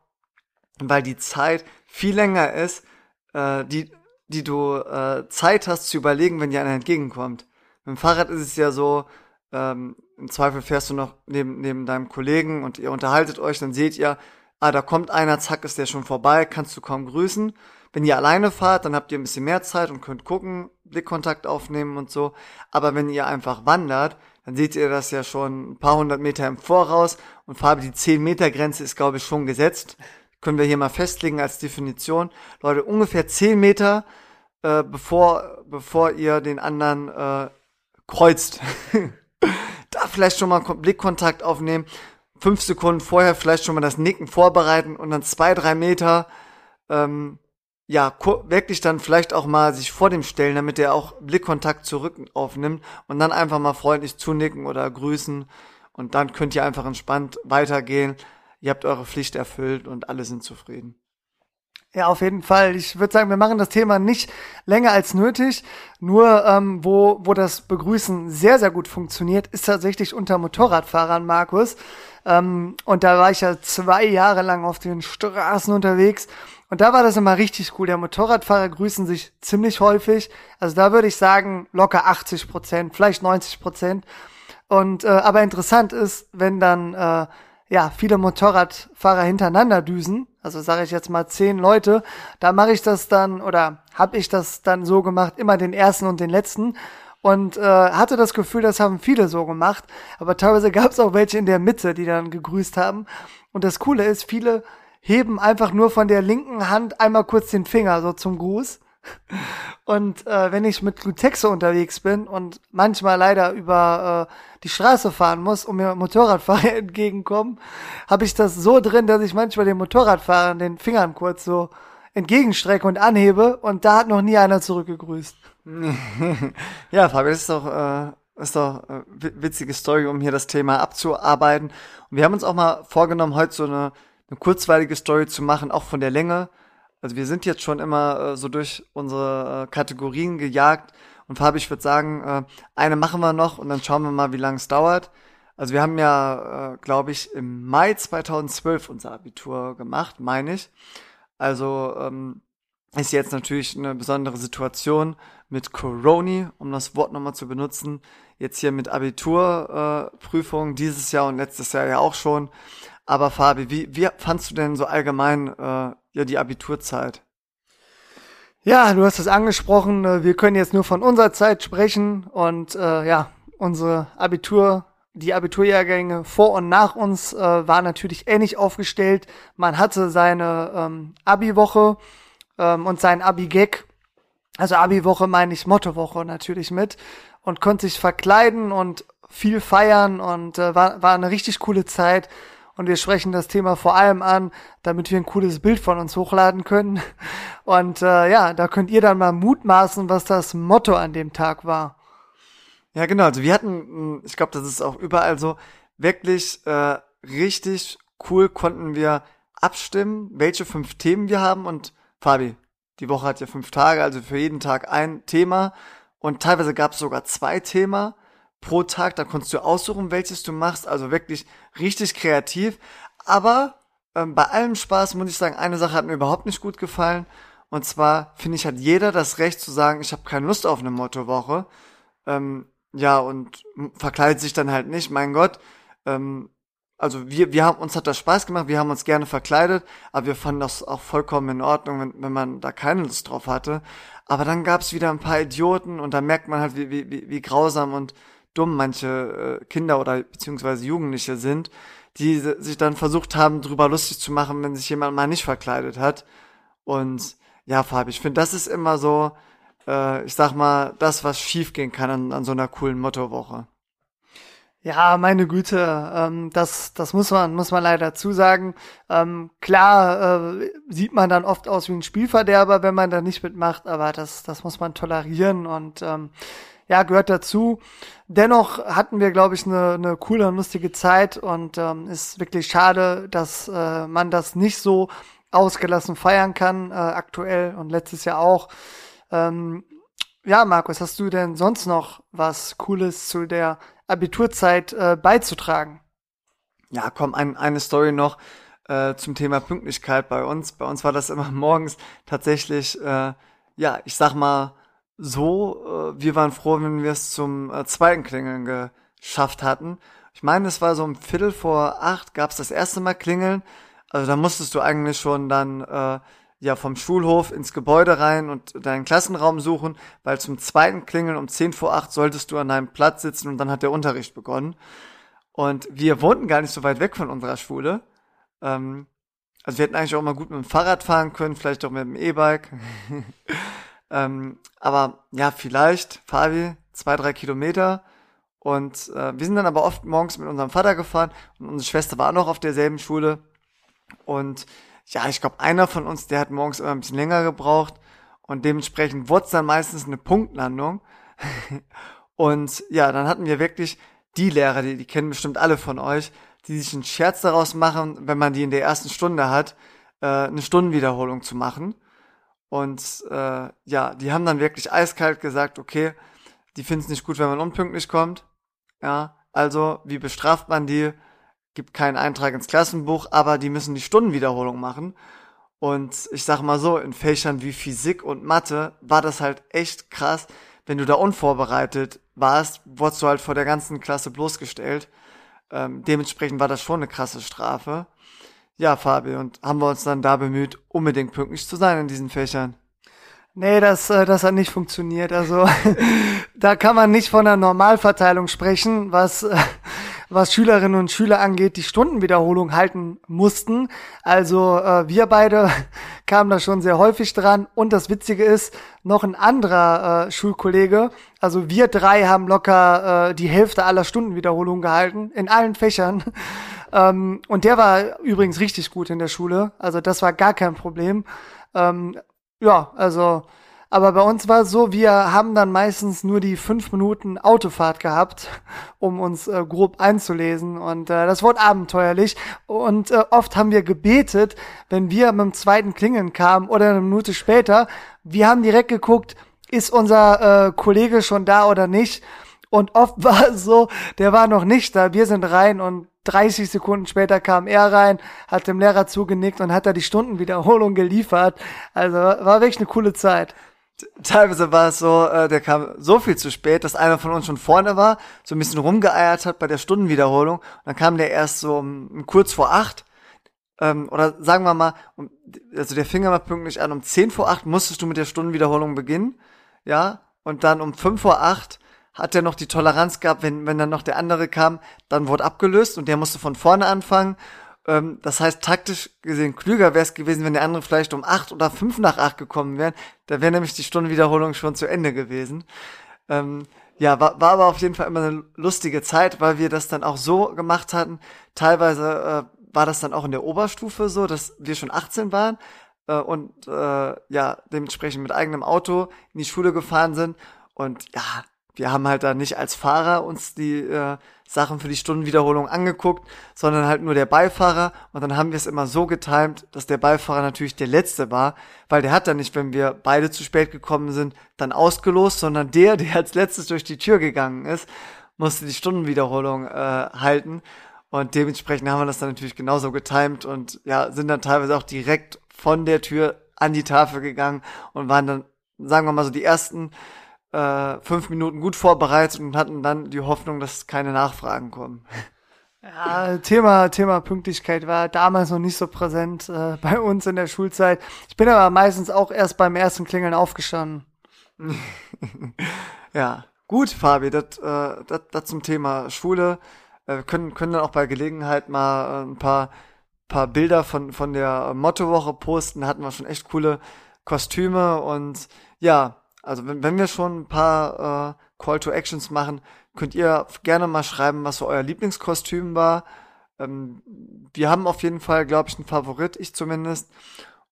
weil die Zeit viel länger ist, äh, die, die du äh, Zeit hast zu überlegen, wenn dir einer entgegenkommt. Mit dem Fahrrad ist es ja so, ähm, im Zweifel fährst du noch neben, neben deinem Kollegen und ihr unterhaltet euch, dann seht ihr, ah, da kommt einer, zack, ist der schon vorbei, kannst du kaum grüßen. Wenn ihr alleine fahrt, dann habt ihr ein bisschen mehr Zeit und könnt gucken, Blickkontakt aufnehmen und so. Aber wenn ihr einfach wandert, dann seht ihr das ja schon ein paar hundert Meter im Voraus und Fabi, die 10 Meter Grenze ist, glaube ich, schon gesetzt. Können wir hier mal festlegen als Definition. Leute, ungefähr 10 Meter, äh, bevor, bevor ihr den anderen äh, kreuzt. [LAUGHS] da vielleicht schon mal Blickkontakt aufnehmen. Fünf Sekunden vorher vielleicht schon mal das Nicken vorbereiten und dann zwei, drei Meter ähm, ja, wirklich dann vielleicht auch mal sich vor dem stellen, damit er auch Blickkontakt zurück aufnimmt und dann einfach mal freundlich zunicken oder grüßen und dann könnt ihr einfach entspannt weitergehen. Ihr habt eure Pflicht erfüllt und alle sind zufrieden. Ja, auf jeden Fall. Ich würde sagen, wir machen das Thema nicht länger als nötig. Nur ähm, wo, wo das Begrüßen sehr, sehr gut funktioniert, ist tatsächlich unter Motorradfahrern, Markus. Ähm, und da war ich ja zwei Jahre lang auf den Straßen unterwegs und da war das immer richtig cool. Der Motorradfahrer grüßen sich ziemlich häufig. Also da würde ich sagen, locker 80 Prozent, vielleicht 90 Prozent. Und äh, aber interessant ist, wenn dann äh, ja viele Motorradfahrer hintereinander düsen, also sage ich jetzt mal zehn Leute, da mache ich das dann oder habe ich das dann so gemacht, immer den ersten und den letzten und äh, hatte das Gefühl, das haben viele so gemacht, aber teilweise [LAUGHS] gab es auch welche in der Mitte, die dann gegrüßt haben. Und das Coole ist, viele heben einfach nur von der linken Hand einmal kurz den Finger so zum Gruß. Und äh, wenn ich mit Lutexo unterwegs bin und manchmal leider über äh, die Straße fahren muss und mir Motorradfahrer [LAUGHS] entgegenkommen, habe ich das so drin, dass ich manchmal den Motorradfahrern den Fingern kurz so entgegenstrecke und anhebe und da hat noch nie einer zurückgegrüßt. [LAUGHS] ja, Fabio, das ist doch, äh, ist doch äh, witzige Story, um hier das Thema abzuarbeiten. Und wir haben uns auch mal vorgenommen, heute so eine eine kurzweilige Story zu machen, auch von der Länge. Also wir sind jetzt schon immer äh, so durch unsere äh, Kategorien gejagt. Und Fabi, ich würde sagen, äh, eine machen wir noch und dann schauen wir mal, wie lange es dauert. Also wir haben ja, äh, glaube ich, im Mai 2012 unser Abitur gemacht, meine ich. Also ähm, ist jetzt natürlich eine besondere Situation mit Corona, um das Wort nochmal zu benutzen. Jetzt hier mit Abiturprüfungen äh, dieses Jahr und letztes Jahr ja auch schon. Aber Fabi, wie, wie fandst du denn so allgemein äh, ja die Abiturzeit? Ja, du hast es angesprochen. Äh, wir können jetzt nur von unserer Zeit sprechen und äh, ja, unsere Abitur, die Abiturjahrgänge vor und nach uns äh, waren natürlich ähnlich aufgestellt. Man hatte seine ähm, Abi-Woche ähm, und sein Abi-Gag, also Abi-Woche meine ich Mottowoche natürlich mit und konnte sich verkleiden und viel feiern und äh, war, war eine richtig coole Zeit. Und wir sprechen das Thema vor allem an, damit wir ein cooles Bild von uns hochladen können. Und äh, ja, da könnt ihr dann mal mutmaßen, was das Motto an dem Tag war. Ja, genau. Also wir hatten, ich glaube, das ist auch überall so, wirklich äh, richtig cool konnten wir abstimmen, welche fünf Themen wir haben. Und Fabi, die Woche hat ja fünf Tage, also für jeden Tag ein Thema. Und teilweise gab es sogar zwei Themen pro Tag. Da konntest du aussuchen, welches du machst. Also wirklich richtig kreativ. Aber ähm, bei allem Spaß muss ich sagen, eine Sache hat mir überhaupt nicht gut gefallen. Und zwar finde ich, hat jeder das Recht zu sagen, ich habe keine Lust auf eine Mottowoche. Ähm, ja, und verkleidet sich dann halt nicht, mein Gott. Ähm, also wir, wir haben, uns hat das Spaß gemacht, wir haben uns gerne verkleidet, aber wir fanden das auch vollkommen in Ordnung, wenn, wenn man da keine Lust drauf hatte. Aber dann gab's wieder ein paar Idioten und da merkt man halt, wie, wie, wie grausam und dumm manche äh, Kinder oder beziehungsweise Jugendliche sind, die sich dann versucht haben, drüber lustig zu machen, wenn sich jemand mal nicht verkleidet hat. Und ja, Fabi, ich finde, das ist immer so, äh, ich sag mal, das, was schiefgehen kann an, an so einer coolen Mottowoche. Ja, meine Güte, ähm, das, das muss man, muss man leider zusagen. Ähm, klar äh, sieht man dann oft aus wie ein Spielverderber, wenn man da nicht mitmacht, aber das, das muss man tolerieren und ähm, ja, gehört dazu. Dennoch hatten wir, glaube ich, eine, eine coole und lustige Zeit und ähm, ist wirklich schade, dass äh, man das nicht so ausgelassen feiern kann, äh, aktuell und letztes Jahr auch. Ähm, ja, Markus, hast du denn sonst noch was Cooles zu der Abiturzeit äh, beizutragen. Ja, komm, ein, eine Story noch äh, zum Thema Pünktlichkeit bei uns. Bei uns war das immer [LAUGHS] morgens tatsächlich, äh, ja, ich sag mal so, äh, wir waren froh, wenn wir es zum äh, zweiten Klingeln geschafft hatten. Ich meine, es war so um Viertel vor acht, gab's das erste Mal Klingeln. Also da musstest du eigentlich schon dann äh, ja vom Schulhof ins Gebäude rein und deinen Klassenraum suchen, weil zum zweiten Klingeln um 10 vor 8 solltest du an deinem Platz sitzen und dann hat der Unterricht begonnen. Und wir wohnten gar nicht so weit weg von unserer Schule. Ähm, also wir hätten eigentlich auch mal gut mit dem Fahrrad fahren können, vielleicht auch mit dem E-Bike. [LAUGHS] ähm, aber ja, vielleicht, Fabi, zwei, drei Kilometer. Und äh, wir sind dann aber oft morgens mit unserem Vater gefahren und unsere Schwester war auch noch auf derselben Schule. Und ja, ich glaube, einer von uns, der hat morgens immer ein bisschen länger gebraucht und dementsprechend wurde es dann meistens eine Punktlandung. [LAUGHS] und ja, dann hatten wir wirklich die Lehrer, die, die kennen bestimmt alle von euch, die sich einen Scherz daraus machen, wenn man die in der ersten Stunde hat, äh, eine Stundenwiederholung zu machen. Und äh, ja, die haben dann wirklich eiskalt gesagt, okay, die finden es nicht gut, wenn man unpünktlich kommt. Ja, also wie bestraft man die? gibt keinen Eintrag ins Klassenbuch, aber die müssen die Stundenwiederholung machen. Und ich sag mal so, in Fächern wie Physik und Mathe war das halt echt krass. Wenn du da unvorbereitet warst, wurdest du halt vor der ganzen Klasse bloßgestellt. Ähm, dementsprechend war das schon eine krasse Strafe. Ja, Fabi, und haben wir uns dann da bemüht, unbedingt pünktlich zu sein in diesen Fächern. Nee, das, äh, das hat nicht funktioniert. Also [LAUGHS] da kann man nicht von einer Normalverteilung sprechen, was äh, was Schülerinnen und Schüler angeht, die Stundenwiederholung halten mussten. Also äh, wir beide [LAUGHS] kamen da schon sehr häufig dran. Und das Witzige ist, noch ein anderer äh, Schulkollege, also wir drei haben locker äh, die Hälfte aller Stundenwiederholungen gehalten, in allen Fächern. Ähm, und der war übrigens richtig gut in der Schule. Also das war gar kein Problem. Ähm, ja, also aber bei uns war es so, wir haben dann meistens nur die fünf Minuten Autofahrt gehabt, [LAUGHS] um uns äh, grob einzulesen. Und äh, das wurde abenteuerlich. Und äh, oft haben wir gebetet, wenn wir mit dem zweiten Klingeln kamen oder eine Minute später. Wir haben direkt geguckt, ist unser äh, Kollege schon da oder nicht. Und oft [LAUGHS] war es so, der war noch nicht da. Wir sind rein und 30 Sekunden später kam er rein, hat dem Lehrer zugenickt und hat da die Stundenwiederholung geliefert. Also war wirklich eine coole Zeit teilweise war es so, äh, der kam so viel zu spät, dass einer von uns schon vorne war, so ein bisschen rumgeeiert hat bei der Stundenwiederholung. Und dann kam der erst so um, kurz vor acht. Ähm, oder sagen wir mal, um, also der fing mal pünktlich an, um zehn vor acht musstest du mit der Stundenwiederholung beginnen. Ja, und dann um fünf vor acht hat er noch die Toleranz gehabt, wenn, wenn dann noch der andere kam, dann wurde abgelöst und der musste von vorne anfangen. Ähm, das heißt, taktisch gesehen klüger wäre es gewesen, wenn der andere vielleicht um acht oder fünf nach acht gekommen wären. Da wäre nämlich die Stundenwiederholung schon zu Ende gewesen. Ähm, ja, war, war aber auf jeden Fall immer eine lustige Zeit, weil wir das dann auch so gemacht hatten. Teilweise äh, war das dann auch in der Oberstufe so, dass wir schon 18 waren äh, und äh, ja, dementsprechend mit eigenem Auto in die Schule gefahren sind. Und ja, wir haben halt da nicht als Fahrer uns die äh, Sachen für die Stundenwiederholung angeguckt, sondern halt nur der Beifahrer. Und dann haben wir es immer so getimt, dass der Beifahrer natürlich der Letzte war, weil der hat dann nicht, wenn wir beide zu spät gekommen sind, dann ausgelost, sondern der, der als letztes durch die Tür gegangen ist, musste die Stundenwiederholung äh, halten. Und dementsprechend haben wir das dann natürlich genauso getimt und ja, sind dann teilweise auch direkt von der Tür an die Tafel gegangen und waren dann, sagen wir mal so, die ersten äh, fünf Minuten gut vorbereitet und hatten dann die Hoffnung, dass keine Nachfragen kommen. Ja, Thema, Thema Pünktlichkeit war damals noch nicht so präsent äh, [LAUGHS] bei uns in der Schulzeit. Ich bin aber meistens auch erst beim ersten Klingeln aufgestanden. [LAUGHS] ja, gut, Fabi, das, äh, zum Thema Schule. Äh, können, können dann auch bei Gelegenheit mal äh, ein paar, paar Bilder von, von der Mottowoche posten. Da hatten wir schon echt coole Kostüme und ja, also wenn, wenn wir schon ein paar äh, Call to Actions machen, könnt ihr gerne mal schreiben, was so euer Lieblingskostüm war. Ähm, wir haben auf jeden Fall, glaube ich, einen Favorit, ich zumindest.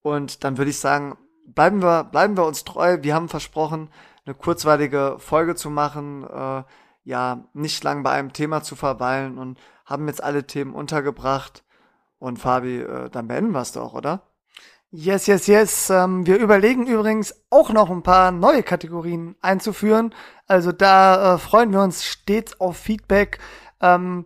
Und dann würde ich sagen, bleiben wir, bleiben wir uns treu. Wir haben versprochen, eine kurzweilige Folge zu machen, äh, ja, nicht lang bei einem Thema zu verweilen und haben jetzt alle Themen untergebracht. Und Fabi, äh, dann beenden wir es doch, oder? Yes, yes, yes. Ähm, wir überlegen übrigens auch noch ein paar neue Kategorien einzuführen. Also da äh, freuen wir uns stets auf Feedback. Ähm,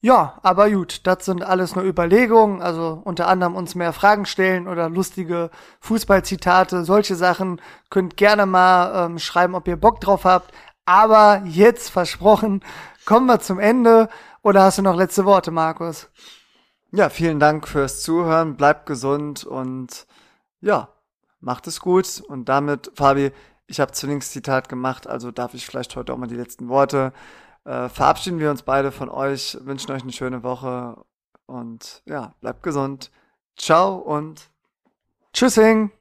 ja, aber gut, das sind alles nur Überlegungen. Also unter anderem uns mehr Fragen stellen oder lustige Fußballzitate, solche Sachen. Könnt gerne mal ähm, schreiben, ob ihr Bock drauf habt. Aber jetzt versprochen, kommen wir zum Ende. Oder hast du noch letzte Worte, Markus? Ja, vielen Dank fürs Zuhören. Bleibt gesund und ja, macht es gut. Und damit, Fabi, ich habe Zwillingszitat gemacht, also darf ich vielleicht heute auch mal die letzten Worte. Äh, verabschieden wir uns beide von euch, wünschen euch eine schöne Woche und ja, bleibt gesund. Ciao und Tschüssing.